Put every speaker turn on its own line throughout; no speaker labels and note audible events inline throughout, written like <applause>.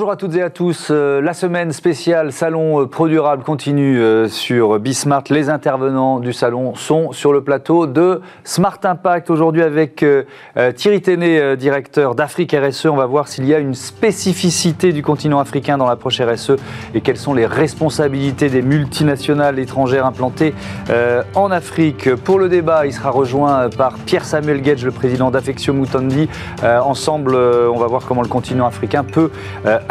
Bonjour à toutes et à tous. Euh, la semaine spéciale Salon euh, Pro Durable continue euh, sur Bismart. Les intervenants du salon sont sur le plateau de Smart Impact. Aujourd'hui avec Thierry Téné, directeur d'Afrique RSE. On va voir s'il y a une spécificité du continent africain dans l'approche RSE et quelles sont les responsabilités des multinationales étrangères implantées en Afrique. Pour le débat, il sera rejoint par Pierre-Samuel Gage, le président d'Affectio Mutundi. Ensemble, on va voir comment le continent africain peut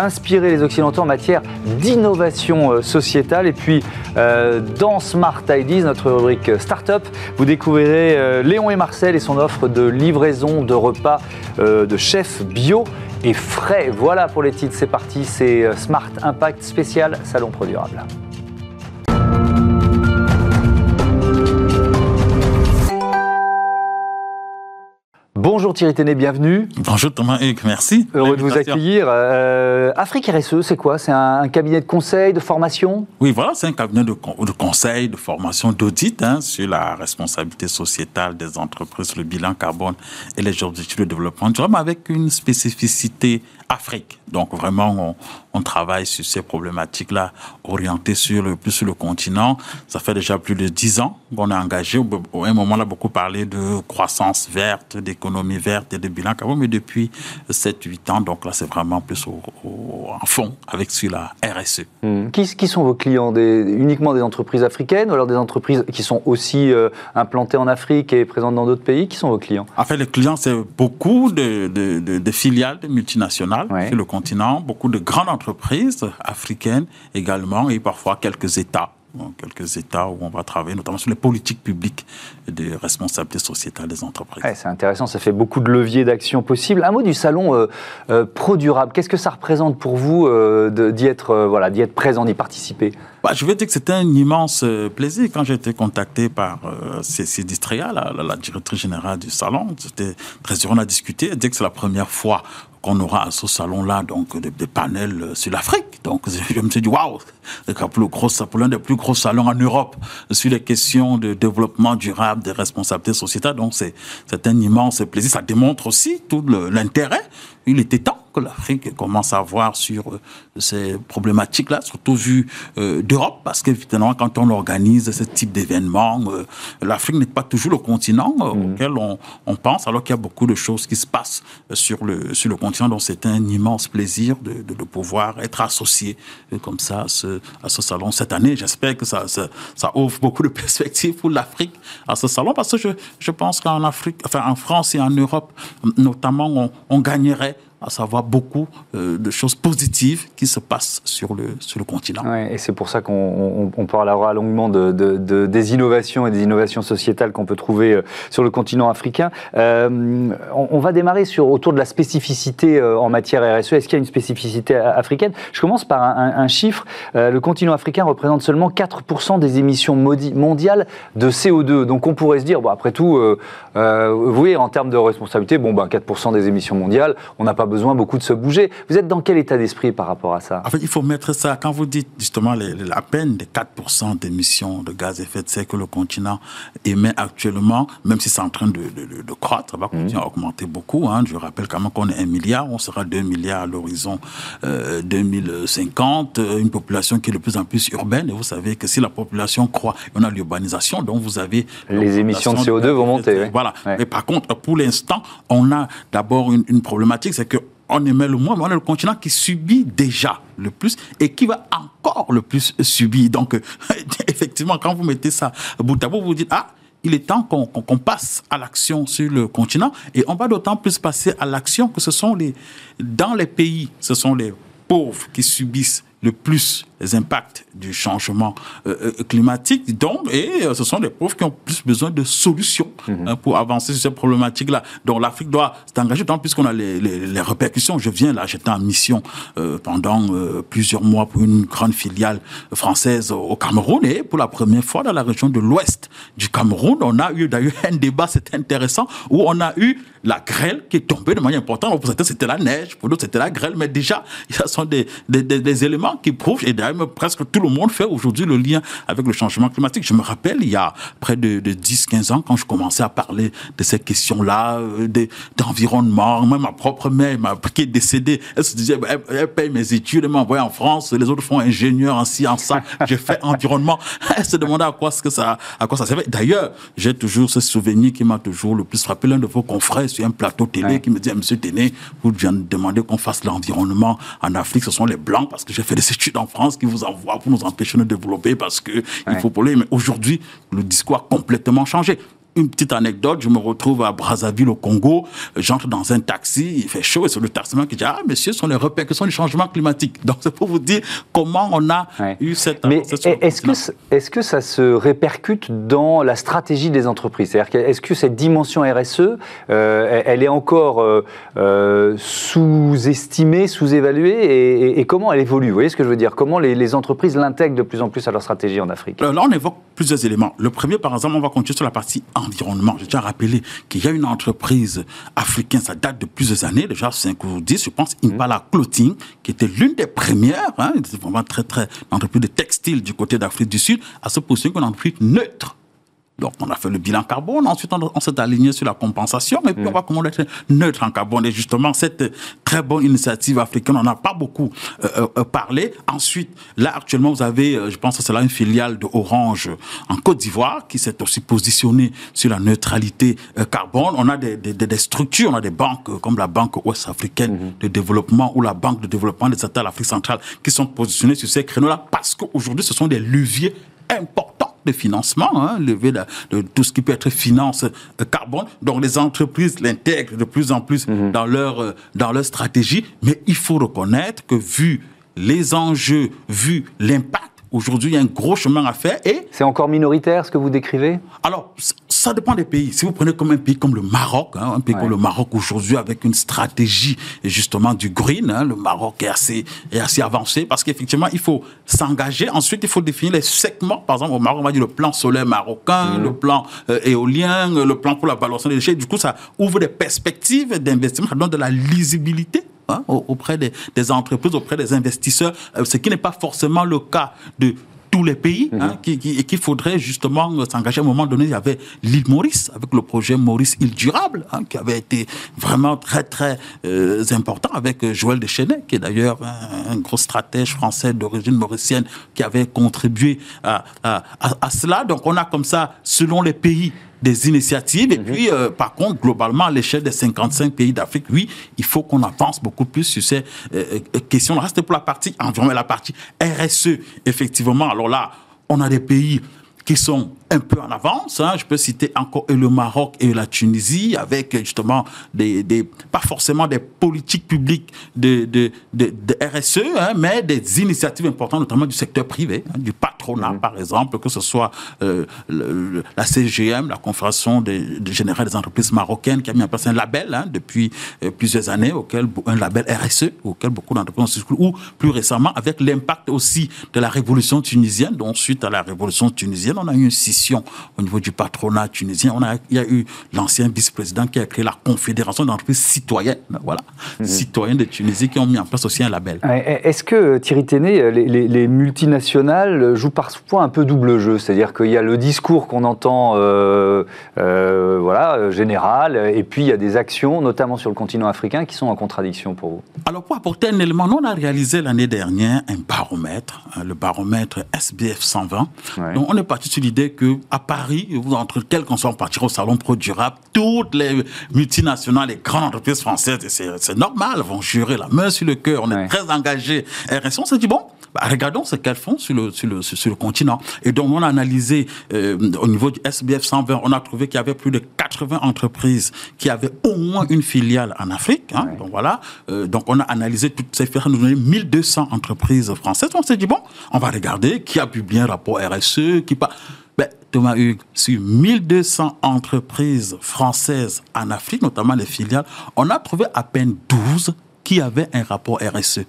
inspirer les Occidentaux en matière d'innovation euh, sociétale. Et puis, euh, dans Smart Ideas, notre rubrique Startup, vous découvrirez Léon et Marcel et son offre de livraison de repas de chefs bio et frais. Voilà pour les titres, c'est parti, c'est Smart Impact spécial Salon Pro Bonjour Thierry Téné, bienvenue.
Bonjour Thomas Hugues, merci.
Heureux de vous accueillir. Euh, Afrique RSE, c'est quoi? C'est un, cabinet de conseil, de formation?
Oui, voilà, c'est un cabinet de, conseil, de formation, d'audit hein, sur la responsabilité sociétale des entreprises, le bilan carbone et les objectifs de développement durable avec une spécificité Afrique. Donc vraiment, on, travaille sur ces problématiques-là, orientées sur le, plus sur le continent. Ça fait déjà plus de dix ans qu'on est engagé. Au, un moment, on a beaucoup parlé de croissance verte, d'économie verte et de bilan carbone, mais depuis 7-8 ans, donc là, c'est vraiment plus au, en fond avec sur la RSE.
Hmm. Qui, qui, sont vos clients? Des, Uniquement des entreprises africaines ou alors des entreprises qui sont aussi euh, implantées en Afrique et présentes dans d'autres pays? Qui sont vos clients?
En fait, les clients, c'est beaucoup de, de, de filiales sur le continent, beaucoup de grandes entreprises africaines également et parfois quelques États quelques États où on va travailler, notamment sur les politiques publiques de responsabilité sociétale des entreprises.
c'est intéressant, ça fait beaucoup de leviers d'action possibles. Un mot du salon euh, euh, Pro Durable, qu'est-ce que ça représente pour vous euh, d'y être, voilà, être présent, d'y participer?
Bah, Je vais dire que c'était un immense plaisir quand j'ai été contacté par Cécile Distria, la, la, directrice générale du salon. C'était très heureux, on a discuté, elle dit que c'est la première fois qu'on aura à ce salon-là donc des, panels euh, sur l'Afrique. Donc <laughs> je me suis dit waouh, c'est l'un des plus gros salons en Europe sur les questions de développement durable, des responsabilités sociétales. Donc c'est un immense plaisir. Ça démontre aussi tout l'intérêt. Il était temps que l'Afrique commence à voir sur euh, ces problématiques-là, surtout vu euh, d'Europe, parce qu'évidemment, quand on organise ce type d'événements, l'Afrique n'est pas toujours le continent mmh. auquel on, on, pense, alors qu'il y a beaucoup de choses qui se passent sur le, sur le continent donc c'est un immense plaisir de, de, pouvoir être associé euh, comme ça à ce, à ce salon cette année. J'espère que ça, ça, ça, ouvre beaucoup de <laughs> perspectives pour l'Afrique à ce salon parce que je, je pense qu'en Afrique, enfin en France et en Europe notamment, on, on gagnerait à savoir beaucoup euh, de choses positives qui se passent sur le, sur le continent.
et c'est pour ça qu'on on, parlera longuement de, de, des innovations et des innovations sociétales qu'on peut trouver euh, sur le continent africain. Euh, on, va démarrer sur, autour de la spécificité en matière RSE. Est-ce qu'il y a une spécificité africaine? Je commence par un, un, chiffre. le continent africain représente seulement 4% des émissions mondiales de CO2. Donc on pourrait se dire, bon, après tout, vous voyez, en termes de responsabilité, bon, ben, 4% des émissions mondiales, on n'a pas besoin beaucoup de se bouger. Vous êtes dans quel état d'esprit par rapport à ça?
En fait, il faut mettre ça, quand vous dites justement la peine des 4% d'émissions de gaz à effet de serre que le continent émet actuellement, même si c'est en train de, de, croître, ça va continuer à augmenter beaucoup. Hein. Je rappelle quand même qu'on est 1 milliard, on sera 2 milliards à l'horizon 2050, euh, euh, une population qui est de plus en plus urbaine. Et vous savez que si la population croît, on a l'urbanisation, donc vous avez...
Les émissions de CO2 vont monter.
Voilà. Mais par contre, pour l'instant, on a d'abord une, une problématique, c'est que on émet le moins, mais on est le continent qui subit déjà le plus et qui va encore le plus subir. Donc, <laughs> effectivement, quand vous mettez ça bout à bout, vous vous dites, ah, il est temps qu'on passe à l'action sur le continent et on va d'autant plus passer à l'action que ce sont les, dans les pays, ce sont les pauvres qui subissent le plus impacts du changement euh, euh, climatique. Donc, et euh, ce sont des pauvres qui ont plus besoin de solutions mhm. hein, pour avancer sur ces problématiques-là. Donc, l'Afrique doit s'engager, tant puisqu'on a les, les, les, répercussions. Je viens là, j'étais en mission pendant plusieurs mois pour une grande filiale française au Cameroun. Et pour la première fois dans la région de l'ouest du Cameroun, on a eu d'ailleurs un débat, c'était intéressant, où on a eu la grêle qui est tombée de manière importante. Pour certains, c'était la neige, pour d'autres, c'était la grêle. Mais déjà, <laughs> ce sont des, des, des, éléments qui prouvent, et d'ailleurs presque tout le monde fait aujourd'hui le lien avec le changement climatique. Je me rappelle, il y a près de, 10-15 ans, quand je commençais à parler de ces questions-là, euh, d'environnement, même ma propre mère, qui est décédée, elle se disait, elle, paye mes études, elle m'envoie en France, les autres font ingénieur en ci, en ça, j'ai fait <laughs> environnement. Elle se demandait à quoi, ce que ça, à quoi ça servait. D'ailleurs, j'ai toujours ce souvenir qui m'a toujours le plus frappé, l'un de vos confrères sur un plateau télé qui me dit, Monsieur Téné, vous devez demander qu'on fasse l'environnement en Afrique, ce sont les Blancs, parce que j'ai fait des <laughs> études en France qui vous envoient pour nous empêcher de développer, parce que il faut polluer. Mais aujourd'hui, le discours a complètement changé une petite anecdote, je me retrouve à Brazzaville au Congo, j'entre dans un taxi, il fait chaud et c'est le taximan qui dit Ah, monsieur, ce sont les répercussions du changement climatique. <laughs> Donc c'est pour vous dire comment on a eu cette.
Mais est-ce que, ça se répercute dans la stratégie des entreprises? C'est-à-dire est-ce que cette dimension RSE, euh, elle est encore euh, euh, sous-estimée, sous-évaluée? Et, comment elle évolue? Vous voyez ce que je veux dire? Comment les, les entreprises l'intègrent de plus en plus à leur stratégie en Afrique?
Là, on évoque plusieurs éléments. Le premier, par exemple, on va continuer sur la partie environnement. Je tiens à rappeler qu'il y a une entreprise africaine, ça date de plusieurs années, déjà 5 ou 10, je pense, Impala Clothing, qui était l'une des premières, hein, vraiment très, très, entreprise de textile du côté d'Afrique du Sud, à se positionner comme une entreprise neutre donc, on a fait le bilan carbone. Ensuite, on, s'est aligné sur la compensation. Et puis, on va comment être neutre en carbone? Et justement, cette très bonne initiative africaine, on n'en a pas beaucoup euh, euh, parlé. Ensuite, là, actuellement, vous avez, euh, je pense que c'est là une filiale de Orange en Côte d'Ivoire qui s'est aussi positionnée sur la neutralité carbone. On a des, des, des, structures, on a des banques comme la Banque ouest-africaine mm-hmm. de développement ou la Banque de développement des États de l'Afrique centrale qui sont positionnés sur ces créneaux-là parce qu'aujourd'hui, ce sont des leviers importants de financement, hein, lever de, tout ce qui peut être finance euh, carbone. Donc les entreprises l'intègrent de plus en plus mhm. dans, leur, euh, dans leur stratégie. Mais il faut reconnaître que vu les enjeux, vu l'impact, Aujourd'hui, il y a un gros chemin à faire et...
C'est encore minoritaire ce que vous décrivez?
Alors, ça dépend des pays. Si vous prenez comme un pays comme le Maroc, hein, un pays comme le Maroc aujourd'hui avec une stratégie justement du green, hein, le Maroc est assez, est assez avancé parce qu'effectivement, il faut s'engager. Ensuite, il faut définir les segments. Par exemple, au Maroc, on va dire le plan solaire marocain, mmh. le plan euh, éolien, le plan pour la balance des déchets. Du coup, ça ouvre des perspectives d'investissement, ça donne de la lisibilité Hein, auprès des, entreprises, auprès des investisseurs, euh, ce qui n'est pas forcément le cas de tous les pays, hein, mhm. et qu'il faudrait justement s'engager. À un moment donné, il y avait l'île Maurice, avec le projet Maurice Île Durable, hein, qui avait été vraiment très, très euh, important, avec euh, Joël Deschenets, qui est d'ailleurs un, gros stratège français d'origine mauricienne, qui avait contribué à, à, cela. Donc, on a comme ça, selon les pays, des initiatives. Et mhm. puis, euh, par contre, globalement, à l'échelle des 55 pays d'Afrique, oui, il faut qu'on avance beaucoup plus sur ces euh, euh, questions-là. C'était pour la partie environnement, la partie RSE, effectivement. Alors là, on a des pays qui sont un peu en avance. Hein. Je peux citer encore le Maroc et la Tunisie avec justement des, des pas forcément des politiques publiques de, de, de, RSE, hein, mais des initiatives importantes, notamment du secteur privé, hein, du patronat mmh. par exemple, que ce soit euh, la CGM, la Confédération des, générale des entreprises marocaines, qui a mis en place un label depuis euh, plusieurs années, auquel un label RSE, auquel beaucoup d'entreprises ont ou plus récemment avec l'impact aussi de la révolution tunisienne, dont suite à la révolution tunisienne, on a eu un au niveau du patronat tunisien. On a, il y a eu l'ancien vice-président qui a créé la Confédération d'entreprises citoyennes, voilà, mhm. citoyennes de Tunisie, qui ont mis en place aussi un label.
Est-ce que, Thierry Téné, les, multinationales jouent parfois un peu double jeu? C'est-à-dire qu'il y a le discours qu'on entend euh, euh, voilà, général, et puis il y a des actions, notamment sur le continent africain, qui sont en contradiction pour vous?
Alors, pour apporter un élément, nous, on a réalisé l'année dernière un baromètre, hein, le baromètre SBF 120. Donc, on est parti sur l'idée que à Paris, vous entre quel qu'on soit, on partira au salon pro durable, toutes les multinationales, les grandes entreprises françaises, c'est normal, vont jurer la main sur le cœur, on est très engagés. Et on s'est dit, bon, bah, regardons ce qu'elles font sur le, sur, le, sur le continent. Et donc, on a analysé euh, au niveau du SBF 120, on a trouvé qu'il y avait plus de 80 entreprises qui avaient au moins une filiale en Afrique. Hein, Donc voilà. Euh, donc, on a analysé toutes ces filiales, nous a 1200 entreprises françaises. On s'est dit, bon, on va regarder qui a publié un rapport RSE, qui pas. Ben, Thomas Hugues, sur 1200 entreprises françaises en Afrique, notamment les filiales, on a trouvé à peine 12 qui avaient un rapport RSE.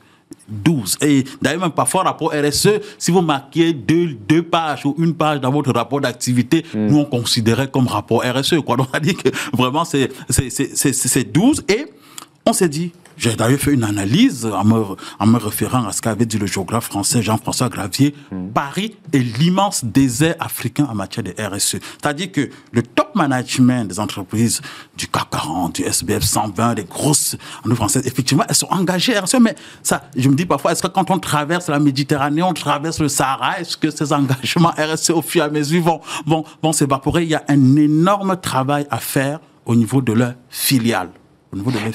12. Et d'ailleurs, même parfois, rapport RSE, si vous marquez deux, deux pages ou une page dans votre rapport d'activité, hmm. nous, on considérait comme rapport RSE. Quoi. <laughs> Donc, on a dit que vraiment, c'est 12. Et on s'est dit, j'ai d'ailleurs fait une analyse en me, en me référant à ce qu'avait dit le géographe français Jean-François Gravier. Hmm. Paris est l'immense désert africain en matière de RSE. C'est-à-dire que le top management des entreprises du CAC 40, du SBF 120, des grosses en françaises, effectivement, elles sont engagées RSE. Mais ça, je me dis parfois, est-ce que quand on traverse la Méditerranée, on traverse le Sahara, est-ce que ces engagements RSE au fur et à mesure vont, vont, vont s'évaporer? Il y a un énorme travail à faire au niveau de leur filiale.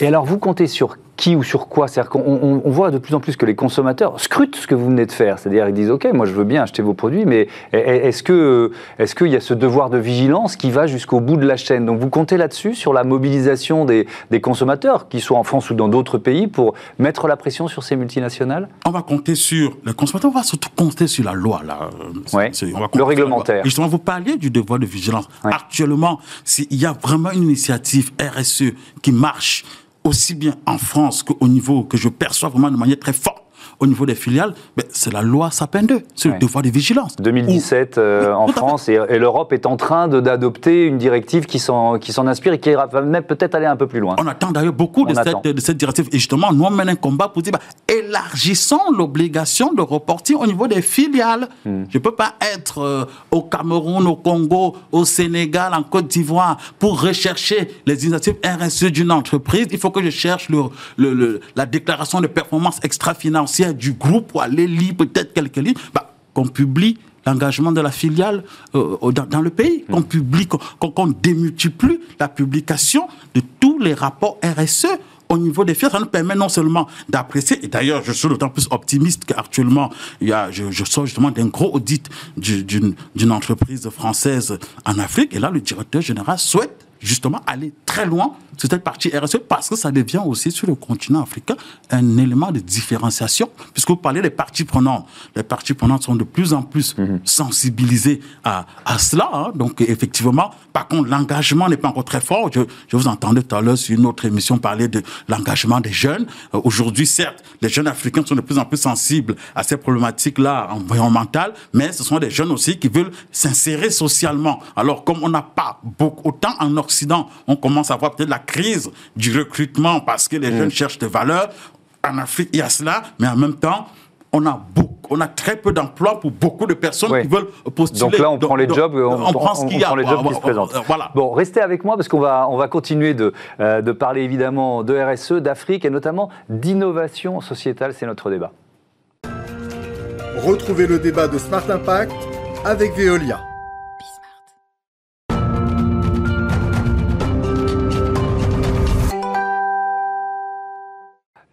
Et alors, vous comptez sur qui ou sur quoi C'est-à-dire qu'on on voit de plus en plus que les consommateurs scrutent ce que vous venez de faire. C'est-à-dire ils disent OK, moi je veux bien acheter vos produits, mais est-ce que est-ce qu'il y a ce devoir de vigilance qui va jusqu'au bout de la chaîne? Donc vous comptez là-dessus sur la mobilisation des, des, consommateurs, qu'ils soient en France ou dans d'autres pays, pour mettre la pression sur ces multinationales?
On va compter sur les consommateurs. On va surtout compter sur la loi là.
Ouais. le réglementaire.
Justement, vous parliez du devoir de vigilance. Actuellement, s'il y a vraiment une initiative RSE qui marche aussi bien en France qu'au niveau que je perçois vraiment de manière très forte au niveau des filiales, ben, c'est la loi Sapin 2, c'est le devoir de vigilance.
2017 euh, en France, et, l'Europe est en train d'adopter une directive qui s'en inspire et qui va même peut-être aller un peu plus loin.
On attend d'ailleurs beaucoup de cette, directive. Et justement, nous, on mène un combat pour dire, bah, élargissons l'obligation de reporting au niveau des filiales. Hmm. Je ne peux pas être euh, au Cameroun, au Congo, au Sénégal, en Côte d'Ivoire, pour rechercher les initiatives RSE d'une entreprise. Il faut que je cherche le, la déclaration de performance extra-financière du groupe pour aller lire peut-être quelques livres, bah, qu'on publie l'engagement de la filiale euh, dans, le pays, qu'on mm. publie, qu'on démultiplie la publication de tous les rapports RSE au niveau des filiales. Ça nous permet non seulement d'apprécier, et d'ailleurs, je suis d'autant plus optimiste qu'actuellement, il y a, je, je sors justement d'un gros audit d'une entreprise française en Afrique, et là, le directeur général souhaite justement aller très loin sur cette partie RSE parce que ça devient aussi sur le continent africain un élément de différenciation puisque vous parlez des parties prenantes. Les parties prenantes sont de plus en plus mhm. sensibilisées à, à cela. Hein. Donc effectivement, par contre, l'engagement n'est pas encore très fort. Je, je, vous entendais tout à l'heure sur une autre émission parler de l'engagement des jeunes. Euh, aujourd'hui, certes, les jeunes africains sont de plus en plus sensibles à ces problématiques-là environnementales, mais ce sont des jeunes aussi qui veulent s'insérer socialement. Alors, comme on n'a pas beaucoup, autant en Occident, on commence à voir peut-être la crise du recrutement parce que les mm. jeunes cherchent des valeurs. En Afrique, il y a cela, mais en même temps, on a beaucoup, on a très peu d'emplois pour beaucoup de personnes qui veulent postuler.
Donc là, on prend les jobs, on, prend, ce qu'il y a. les jobs qui se présentent. Voilà. Bon, restez avec moi parce qu'on va, on va continuer de, euh, de parler évidemment de RSE, d'Afrique et notamment d'innovation sociétale. C'est notre débat.
Retrouvez le débat de Smart Impact avec Veolia.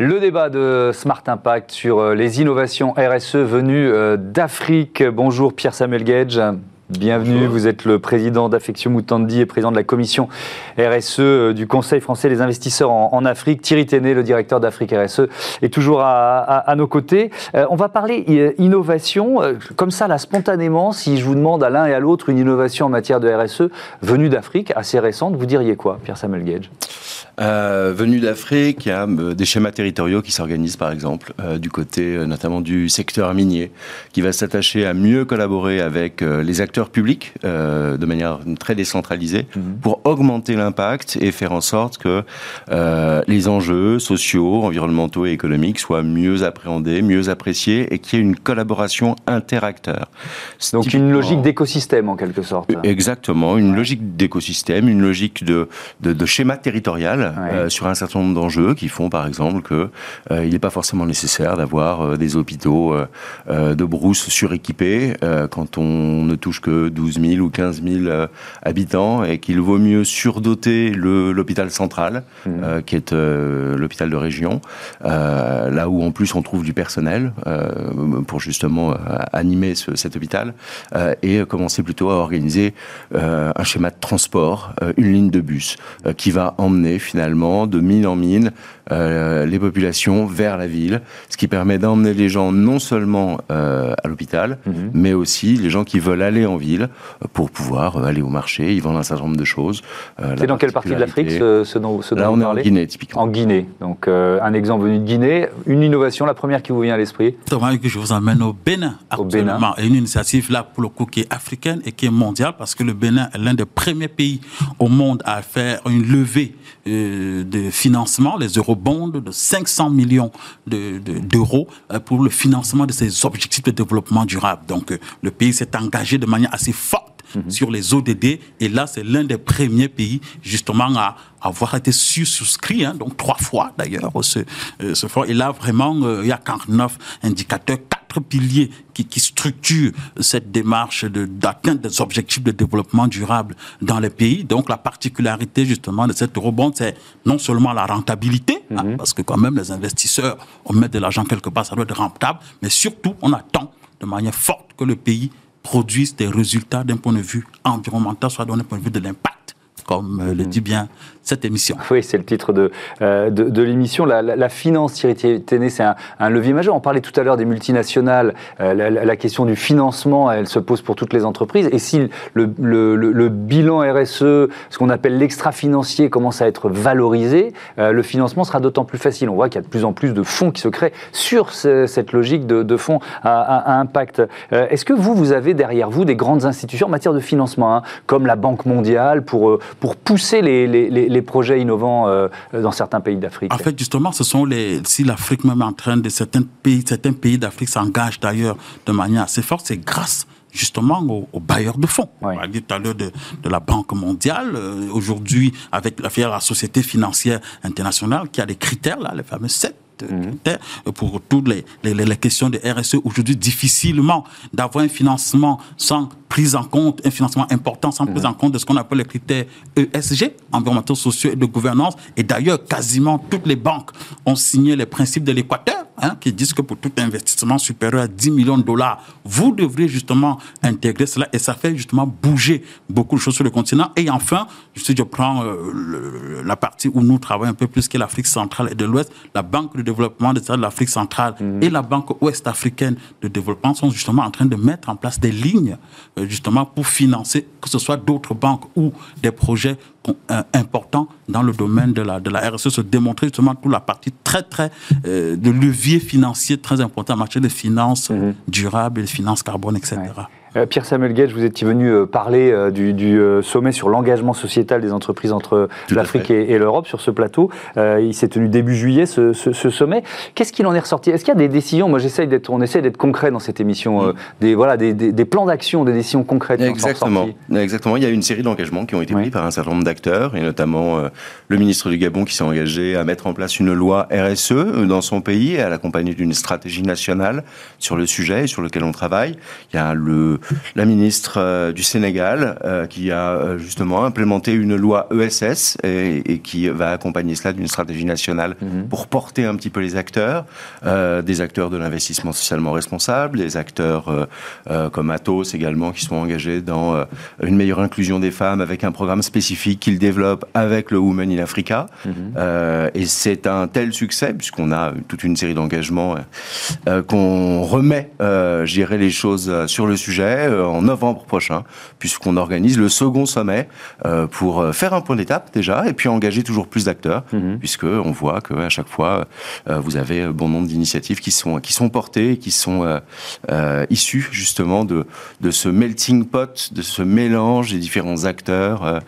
Le débat de Smart Impact sur euh, les innovations RSE venues euh, d'Afrique. Bonjour Pierre-Samuel Gage. Bienvenue, vous êtes le président d'Affection Moutandi et président de la commission RSE euh, du Conseil français des investisseurs en, Afrique. Thierry Téné, le directeur d'Afrique RSE, est toujours à, nos côtés. on va parler innovation, comme ça, là, spontanément, si je vous demande à l'un et à l'autre une innovation en matière de RSE venue d'Afrique, assez récente, vous diriez quoi, Pierre-Samuel Gage?
Euh, venu d'Afrique, il y a euh, des schémas territoriaux qui s'organisent, par exemple, euh, du côté euh, notamment du secteur minier, qui va s'attacher à mieux collaborer avec les acteurs publics de manière très décentralisée mhm. pour augmenter l'impact et faire en sorte que les enjeux sociaux, environnementaux et économiques soient mieux appréhendés, mieux appréciés et qu'il y ait une collaboration interacteur.
Donc une logique d'écosystème en quelque sorte.
Exactement, une logique d'écosystème, une logique de, de, de schéma territorial euh, sur un certain nombre d'enjeux qui font par exemple que euh, il n'est pas forcément nécessaire d'avoir euh, des hôpitaux de brousse suréquipés quand on ne touche que 12 000 ou 15 000 habitants et qu'il vaut mieux surdoter l'hôpital central mmh. qui est l'hôpital de région là où en plus on trouve du personnel pour justement animer cet hôpital et commencer plutôt à organiser un schéma de transport, une ligne de bus qui va emmener finalement de mine en mine euh, les populations vers la ville, ce qui permet d'emmener les gens non seulement euh, à l'hôpital, mhm. mais aussi les gens qui veulent aller en ville pour pouvoir euh, aller au marché, ils vendent un certain nombre de choses.
C'est dans quelle partie de l'Afrique ce, ce, dont, ce dont
Là, on est en Guinée, typiquement.
En Guinée. Donc, un exemple venu de Guinée, une innovation, la première qui vous vient à l'esprit
que je vous emmène au Bénin actuellement. Au Bénin. Et une initiative là, pour le coup, qui est africaine et qui est mondiale, parce que le Bénin est l'un des premiers pays au monde à faire une levée de, de financement, les eurobonds de 500 millions d'euros de, pour le financement de ces objectifs de développement durable. Donc, le pays s'est engagé de manière assez forte Mhm. sur les ODD. Et là, c'est l'un des premiers pays, justement, à avoir été souscrit, hein, donc trois fois d'ailleurs, ce, euh, ce Et là, vraiment, euh, il y a 49 indicateurs, quatre piliers qui, qui structurent cette démarche d'atteinte des objectifs de développement durable dans les pays. Donc, la particularité, justement, de cette eurobond, c'est non seulement la rentabilité, hein, mhm. parce que quand même, les investisseurs, on met de l'argent quelque part, ça doit être rentable, mais surtout, on attend de manière forte que le pays produisent des résultats d'un point de vue environnemental, soit d'un point de vue de l'impact, comme euh, le mm. dit bien cette émission.
Oui, c'est le titre de, euh, de, l'émission. La, finance, Thierry Téné, c'est un, levier majeur. On parlait tout à l'heure des multinationales. Euh, la, question du financement, elle se pose pour toutes les entreprises. Et si le, le, bilan RSE, ce qu'on appelle l'extra-financier, commence à être valorisé, euh, le financement sera d'autant plus facile. On voit qu'il y a de plus en plus de fonds qui se créent sur cette logique de, fonds à, impact. Est-ce que vous, vous avez derrière vous des grandes institutions en matière de financement, hein, comme la Banque mondiale, pour, pour pousser les, les les projets innovants euh, dans certains pays d'Afrique
En fait, justement, ce sont les. Si l'Afrique même en train de certains pays, certains pays d'Afrique s'engagent d'ailleurs de manière assez forte, c'est grâce justement aux, bailleurs de fonds. On a dit tout à l'heure de, la Banque mondiale. Euh, aujourd'hui, avec la, la Société financière internationale qui a des critères, là, les fameux sept Mhm. pour toutes les, les, questions de RSE. Aujourd'hui, difficilement d'avoir un financement sans prise en compte, un financement important sans prise en compte de ce qu'on appelle les critères ESG, environnementaux, sociaux et de gouvernance. Et d'ailleurs, quasiment toutes les banques ont signé les principes de l'Équateur, hein, qui disent que pour tout investissement supérieur à 10 millions de dollars, vous devrez justement intégrer cela. Et ça fait justement bouger beaucoup de choses sur le continent. Et enfin, si je prends euh, la partie où nous travaillons un peu plus que l'Afrique centrale et de l'Ouest, la Banque de développement de l'Afrique centrale mhm. et la Banque ouest-africaine de développement sont justement en train de mettre en place des lignes euh, justement pour financer que ce soit d'autres banques ou des projets euh, importants dans le domaine de la, de la RSE, se démontrer justement toute la partie très, très euh, de levier financier très important en matière de finances mhm. durables et de finances carbone, etc.
Euh, Pierre-Samuel Gage, vous étiez venu euh, parler euh, du, sommet sur l'engagement sociétal des entreprises entre l'Afrique et, l'Europe sur ce plateau. il s'est tenu début juillet, ce, sommet. Qu'est-ce qu'il en est ressorti? Est-ce qu'il y a des décisions? Moi, d'être, on essaie d'être concret dans cette émission. Mm. des, voilà, des, plans d'action, des décisions concrètes.
Exactement. Exactement. Il y a une série d'engagements qui ont été pris par un certain nombre d'acteurs, et notamment le ministre du Gabon qui s'est engagé à mettre en place une loi RSE dans son pays, et à l'accompagner d'une stratégie nationale sur le sujet et sur lequel on travaille. Il y a le la ministre euh, du Sénégal euh, qui a euh, justement implémenté une loi ESS et, qui va accompagner cela d'une stratégie nationale mhm. pour porter un petit peu les acteurs, des acteurs de l'investissement socialement responsable, des acteurs comme Atos également qui sont engagés dans une meilleure inclusion des femmes avec un programme spécifique qu'ils développent avec le Women in Africa. Mhm. et c'est un tel succès puisqu'on a toute une série d'engagements qu'on remet, je dirais, les choses sur le sujet euh, en novembre prochain, puisqu'on organise le second sommet euh, pour euh, faire un point d'étape déjà, et puis engager toujours plus d'acteurs, mhm. puisque on voit qu'à chaque fois, vous avez bon nombre d'initiatives qui sont qui sont portées, qui sont issues justement de de ce melting pot, de ce mélange des différents acteurs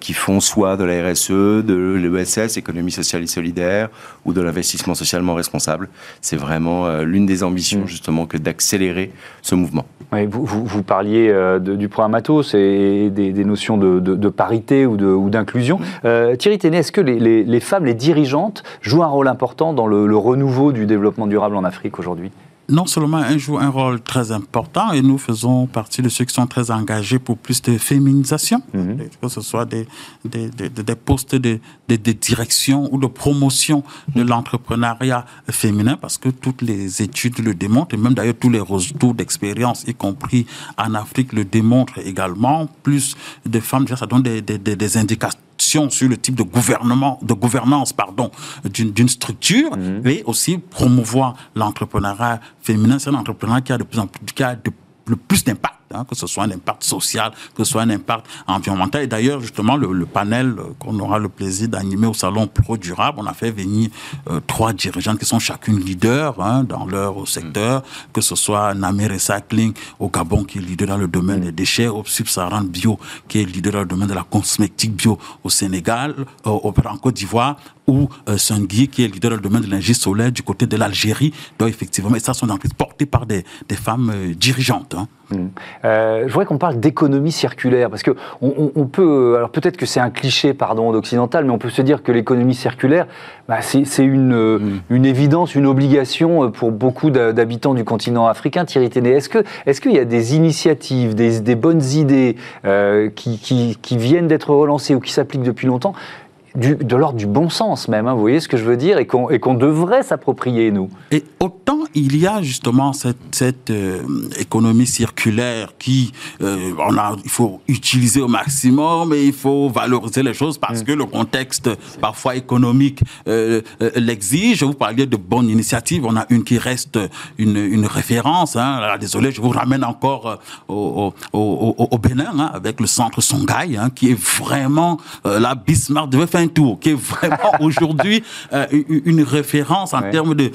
qui font soit de la RSE, de l'ESS, économie sociale et solidaire, ou de l'investissement socialement responsable. C'est vraiment l'une des ambitions mhm. justement que d'accélérer ce mouvement.
Vous, parliez euh, du programme Atos et des, notions de, parité ou d'inclusion. Euh, Thierry Téné, est-ce que les, femmes, les dirigeantes, jouent un rôle important dans le renouveau du développement durable en Afrique aujourd'hui?
Non seulement elle joue un rôle très important et nous faisons partie de ceux qui sont très engagés pour plus de féminisation, mhm. que ce soit des, des, des, postes de, de, direction ou de promotion de l'entrepreneuriat féminin, parce que toutes les études le démontrent, et même d'ailleurs tous les retours d'expérience, y compris en Afrique, le démontrent également. Plus de femmes, ça donne des, des, des indications sur le type de gouvernement, de gouvernance, pardon, d'une structure, mhm. mais aussi promouvoir l'entrepreneuriat féminin. C'est un entrepreneur qui a de plus en plus, qui a le plus d'impact hein, que ce soit un impact social, que ce soit un impact environnemental. Et d'ailleurs, justement, le, panel qu'on aura le plaisir d'animer au salon Pro Durable, on a fait venir euh, trois dirigeantes qui sont chacune leaders hein, dans leur secteur, que ce soit Namé Recycling au Gabon, qui est leader dans le domaine des déchets, au Subsaharan Bio, qui est leader dans le domaine de la cosmétique bio au Sénégal, euh, au, en Côte d'Ivoire, ou euh, Sungui, qui est leader dans le domaine de l'énergie solaire du côté de l'Algérie. Donc, effectivement, et ça sont entreprises portées par des, des femmes euh, dirigeantes. Hein.
Euh, je voudrais qu'on parle d'économie circulaire, parce que on, peut, alors peut-être que c'est un cliché, pardon, d'occidental, mais on peut se dire que l'économie circulaire, bah, c'est une, mmh. une évidence, une obligation pour beaucoup d'habitants du continent africain. Thierry Téné, est-ce qu'il est qu'il y a des initiatives, des, des bonnes idées euh, qui, qui, qui viennent d'être relancées ou qui s'appliquent depuis longtemps de l'ordre du bon sens même, hein, vous voyez ce que je veux dire, et qu'on devrait s'approprier, nous.
Et autant il y a justement cette, euh, économie circulaire qui, euh, on a, il faut utiliser au maximum et il faut valoriser les choses parce mm. que le contexte parfois économique euh, l'exige. Vous parliez de bonnes initiatives, on a une qui reste une, référence. Hein. désolé, je vous ramène encore au, au, Bénin hein, avec le centre Songhai, qui est vraiment la Bismarck devait faire tour, qui est vraiment <laughs> aujourd'hui euh, une référence en termes de,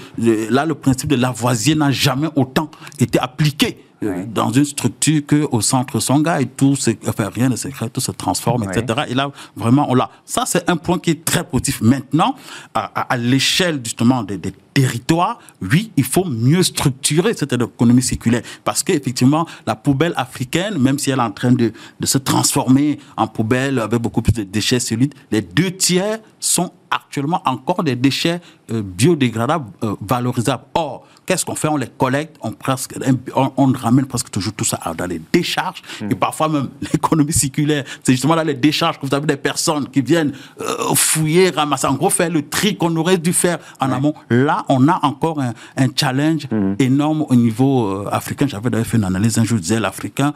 Là, le principe de Lavoisier n'a jamais autant été appliqué. Euh, dans une structure que au centre Songa et tout, enfin rien de secret, tout se transforme, etc. Et là, vraiment, on l'a. Ça, c'est un point qui est très positif. Maintenant, à, l'échelle justement des, des territoire, oui, il faut mieux structurer cette économie circulaire. Parce qu'effectivement, la poubelle africaine, même si elle est en train de, de, se transformer en poubelle avec beaucoup plus de déchets solides, les deux tiers sont actuellement encore des déchets euh, biodégradables, euh, valorisables. Or, qu'est-ce qu'on fait? On les collecte, on, presque, on, ramène presque toujours tout ça dans les décharges. Hmm. Et parfois même <laughs> l'économie circulaire, c'est justement dans les décharges que vous avez des personnes qui viennent euh, fouiller, ramasser, en gros faire le tri qu'on aurait dû faire en amont. Là, on a encore un, challenge hmm. énorme au niveau africain. J'avais d'ailleurs fait une analyse un jour, je disais, l'Africain,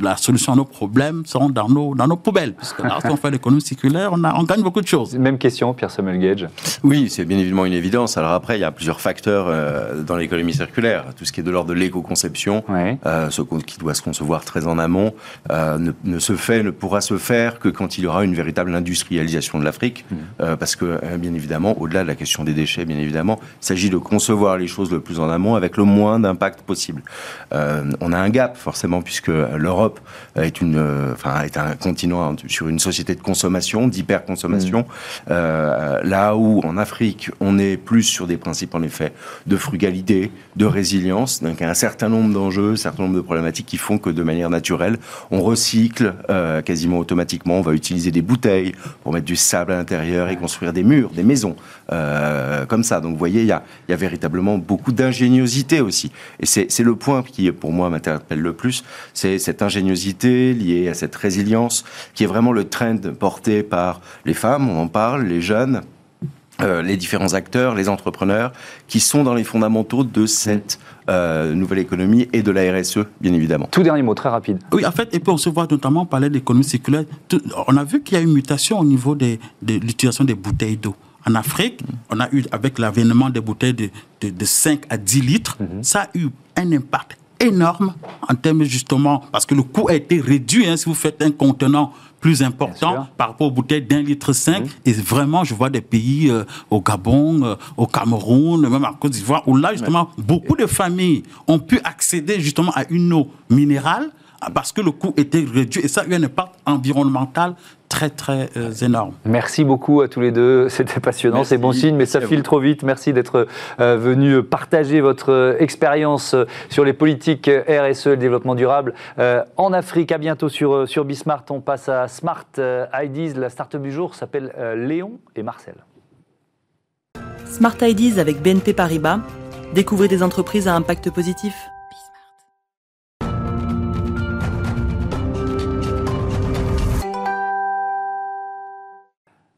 la solution à nos problèmes sont dans nos, dans nos poubelles. Parce que là, si on fait l'économie circulaire, on, a, on gagne beaucoup de choses.
Même question, Pierre Samuel Gage.
Oui, c'est bien évidemment une évidence. Alors après, il y a plusieurs facteurs euh, dans l'économie circulaire. Tout ce qui est de l'ordre de l'éco-conception, euh, ce qui doit se concevoir très en amont, euh, ne, se fait, ne pourra se faire que quand il y aura une véritable industrialisation de l'Afrique. Mmh. parce que, bien évidemment, au-delà de la question des déchets, bien évidemment, il s'agit de concevoir les choses le plus en amont avec le moins d'impact possible. on a un gap, forcément, puisque l'Europe est, une, enfin, est un continent sur une société de consommation, d'hyperconsommation. Mmh. Euh, là où en Afrique, on est plus sur des principes en effet de frugalité, de résilience, donc un certain nombre d'enjeux, un certain nombre de problématiques qui font que de manière naturelle, on recycle euh, quasiment automatiquement. On va utiliser des bouteilles pour mettre du sable à l'intérieur et construire des murs, des maisons euh, comme ça. Donc vous voyez, il y a, y a véritablement beaucoup d'ingéniosité aussi. Et c'est le point qui, pour moi, m'interpelle le plus, c'est cette ingéniosité liée à cette résilience qui est vraiment le trend porté par les femmes, on en parle, les jeunes, euh, les différents acteurs, les entrepreneurs, qui sont dans les fondamentaux de cette euh, nouvelle économie et de la RSE, bien évidemment.
Tout dernier mot, très rapide.
Oui, en fait, et puis on se voit notamment parler d'économie circulaire. On a vu qu'il y a une mutation au niveau de l'utilisation des bouteilles d'eau. En Afrique, on a eu, avec l'avènement des bouteilles de, de, 5 à 10 litres, mhm. ça a eu un impact énorme en termes justement, parce que le coût a été réduit. Hein, si vous faites un contenant plus important par rapport aux bouteilles d'un litre cinq. Et vraiment, je vois des pays euh, au Gabon, euh, au Cameroun, même en Côte d'Ivoire, où là, justement, beaucoup de familles ont pu accéder justement à une eau minérale parce que le coût était réduit. Et ça a eu un impact environnemental très très euh, énorme.
Merci beaucoup à tous les deux, <laughs> c'était passionnant, c'est bon signe, mais ça file trop vite. Merci d'être euh, venu partager votre euh, expérience sur les politiques RSE, le développement durable en Afrique. À bientôt sur, sur Bismart. On passe à Smart IDs. La start-up du jour s'appelle Léon et Marcel.
Smart IDs avec BNP Paribas. Découvrez des entreprises à impact positif.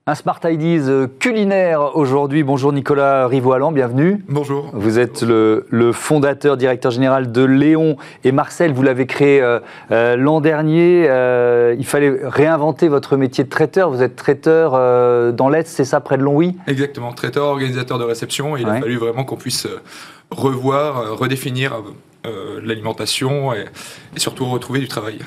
Un Smart Ideas euh, culinaire aujourd'hui. Bonjour Nicolas Rivoalan, bienvenue.
Bonjour.
Vous êtes le, fondateur, directeur général de Léon et Marcel. Vous l'avez créé euh, euh, l'an dernier. il fallait réinventer votre métier de traiteur. Vous êtes traiteur dans l'Est, c'est ça, près de Longwy?
Exactement, traiteur, organisateur de réception. Et il a fallu vraiment qu'on puisse revoir, redéfinir l'alimentation et, surtout retrouver du travail.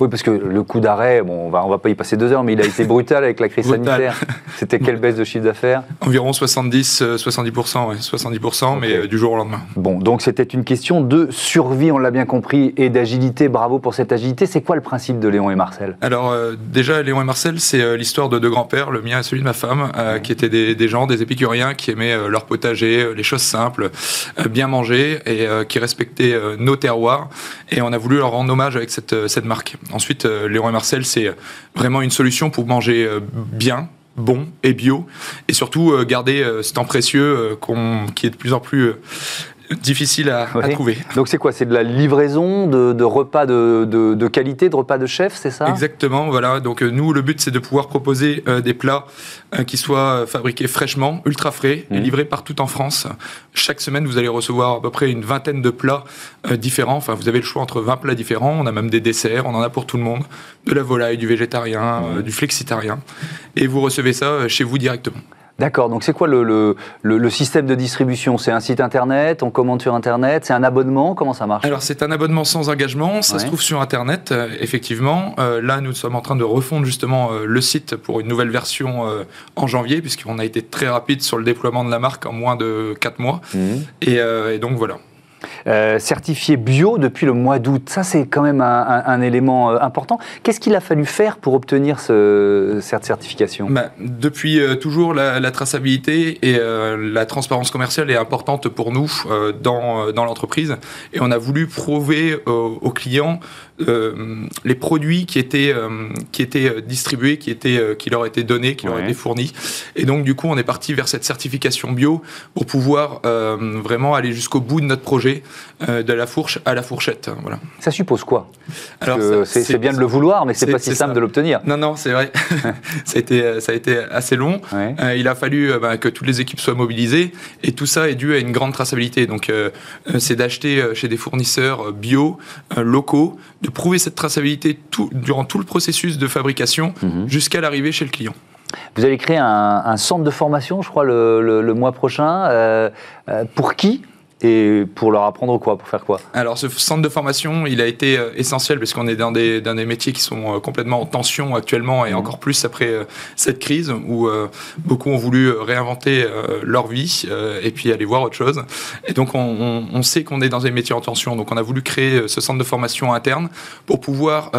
Oui, parce que le coup d'arrêt, bon, on va, on va pas y passer deux heures, mais il a été brutal avec la crise sanitaire. C'était quelle baisse de chiffre d'affaires?
Environ 70, 70%, ouais, 70%, mais du jour au lendemain.
Bon, donc c'était une question de survie, on l'a bien compris, et d'agilité. Bravo pour cette agilité. C'est quoi le principe de Léon et Marcel?
Alors, déjà, Léon et Marcel, c'est l'histoire de deux grands-pères, le mien et celui de ma femme, qui étaient des, des, gens, des épicuriens qui aimaient leur potager, les choses simples, bien manger et qui respectaient nos terroirs. Et on a voulu leur rendre hommage avec cette, cette marque. Ensuite, Léon et Marcel, c'est vraiment une solution pour manger bien, bon et bio, et surtout garder ce temps précieux qui est de plus en plus difficile à, trouver.
Donc c'est quoi? C'est de la livraison de, repas de, qualité, de repas de chef, c'est ça?
Exactement, voilà. Donc euh, nous, le but, c'est de pouvoir proposer euh, des plats euh, qui soient fabriqués fraîchement, ultra frais, et mmh. livrés partout en France. Chaque semaine, vous allez recevoir à peu près une vingtaine de plats différents. Enfin, vous avez le choix entre 20 plats différents. On a même des desserts, on en a pour tout le monde. De la volaille, du végétarien, mmh. du flexitarien. Et vous recevez ça chez vous directement.
D'accord, donc c'est quoi le, le, système de distribution? C'est un site internet, on commande sur internet, c'est un abonnement, comment ça marche?
Alors c'est un abonnement sans engagement, ça se trouve sur internet, euh, effectivement. Euh, là nous sommes en train de refondre justement euh, le site pour une nouvelle version en janvier, puisqu'on a été très rapide sur le déploiement de la marque en moins de 4 mois. Mmh. et donc voilà.
Euh, certifié bio depuis le mois d'août. Ça, c'est quand même un, élément euh, important. Qu'est-ce qu'il a fallu faire pour obtenir cette certification?
Bah, Depuis euh, toujours, la, traçabilité et la transparence commerciale est importante pour nous dans, dans l'entreprise. Et on a voulu prouver aux clients les produits qui étaient, qui étaient distribués, qui, étaient, qui leur étaient donnés, qui leur étaient fournis. Et donc, du coup, on est parti vers cette certification bio pour pouvoir vraiment aller jusqu'au bout de notre projet, de la fourche à la fourchette. Voilà.
Ça suppose quoi? C'est bien de le vouloir, mais c'est pas si simple de l'obtenir.
Non, non, c'est vrai. <laughs> <laughs> ça, a été, ça a été assez long. il a fallu bah, que toutes les équipes soient mobilisées, et tout ça est dû à une grande traçabilité. Donc, c'est d'acheter chez des fournisseurs bio, locaux, de prouver cette traçabilité tout, durant tout le processus de fabrication mhm. jusqu'à l'arrivée chez le client.
Vous allez créer un, centre de formation, je crois, le, mois prochain. Euh, euh, pour qui? Et pour leur apprendre quoi Pour faire quoi
Alors, ce centre de formation, il a été euh, essentiel parce qu'on est dans des, dans des métiers qui sont euh, complètement en tension actuellement et mmh. encore plus après euh, cette crise où beaucoup ont voulu réinventer leur vie et puis aller voir autre chose. Et donc, on, on, sait qu'on est dans des métiers en tension. Donc, on a voulu créer ce centre de formation interne pour pouvoir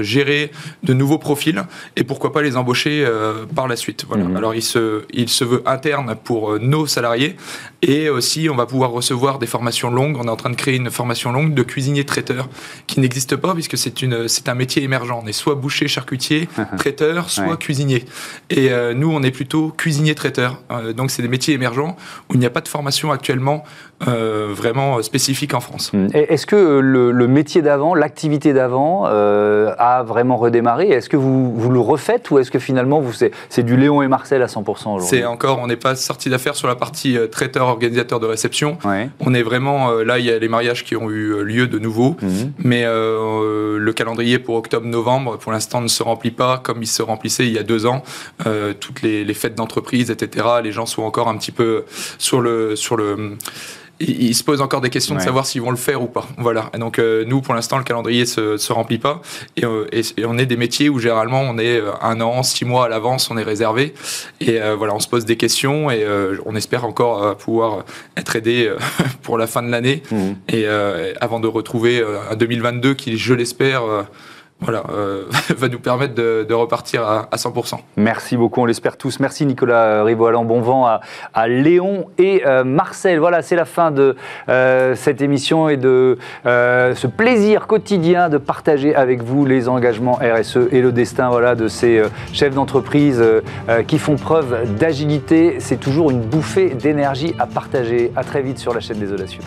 gérer de nouveaux profils et pourquoi pas les embaucher par la suite. Voilà. Mmh. Alors, il se, il se veut interne pour nos salariés et aussi, on va pouvoir recevoir des formations longues. On est en train de créer une formation longue de cuisinier traiteur qui n'existe pas puisque c'est une c'est un métier émergent. On est soit boucher, charcutier, <laughs> traiteur, soit cuisinier. Et euh, nous, on est plutôt cuisinier traiteur. Euh, donc c'est des métiers émergents où il n'y a pas de formation actuellement euh, vraiment spécifique en France.
Hmm. Est-ce que le, métier d'avant, l'activité d'avant a vraiment redémarré? Est-ce que vous, vous le refaites ou est-ce que finalement vous c'est du Léon et Marcel à 100%
C'est encore, on n'est pas sorti d'affaire sur la partie traiteur, organisateur de réception. On est vraiment euh, là, il y a les mariages qui ont eu euh, lieu de nouveau, mhm. mais euh, le calendrier pour octobre-novembre, pour l'instant, ne se remplit pas comme il se remplissait il y a deux ans. toutes les, les fêtes d'entreprise, etc. Les gens sont encore un petit peu sur le sur le ils se posent encore des questions de savoir s'ils vont le faire ou pas. Voilà. Et donc euh, nous, pour l'instant, le calendrier se, se remplit pas euh, et, et, on est des métiers où généralement on est euh, un an, six mois à l'avance, on est réservé et voilà, on se pose des questions et on espère encore pouvoir être aidé <laughs> pour la fin de l'année mmh. et avant de retrouver un 2022 qui, je l'espère voilà, euh, <laughs> va nous permettre de, repartir à, 100%.
Merci beaucoup, on l'espère tous. Merci Nicolas Rivoalan, bon vent à, Léon et euh, Marcel. Voilà, c'est la fin de euh, cette émission et de ce plaisir quotidien de partager avec vous les engagements RSE et le destin voilà, de ces chefs d'entreprise qui font preuve d'agilité. C'est toujours une bouffée d'énergie à partager. À très vite sur la chaîne des Audacieux.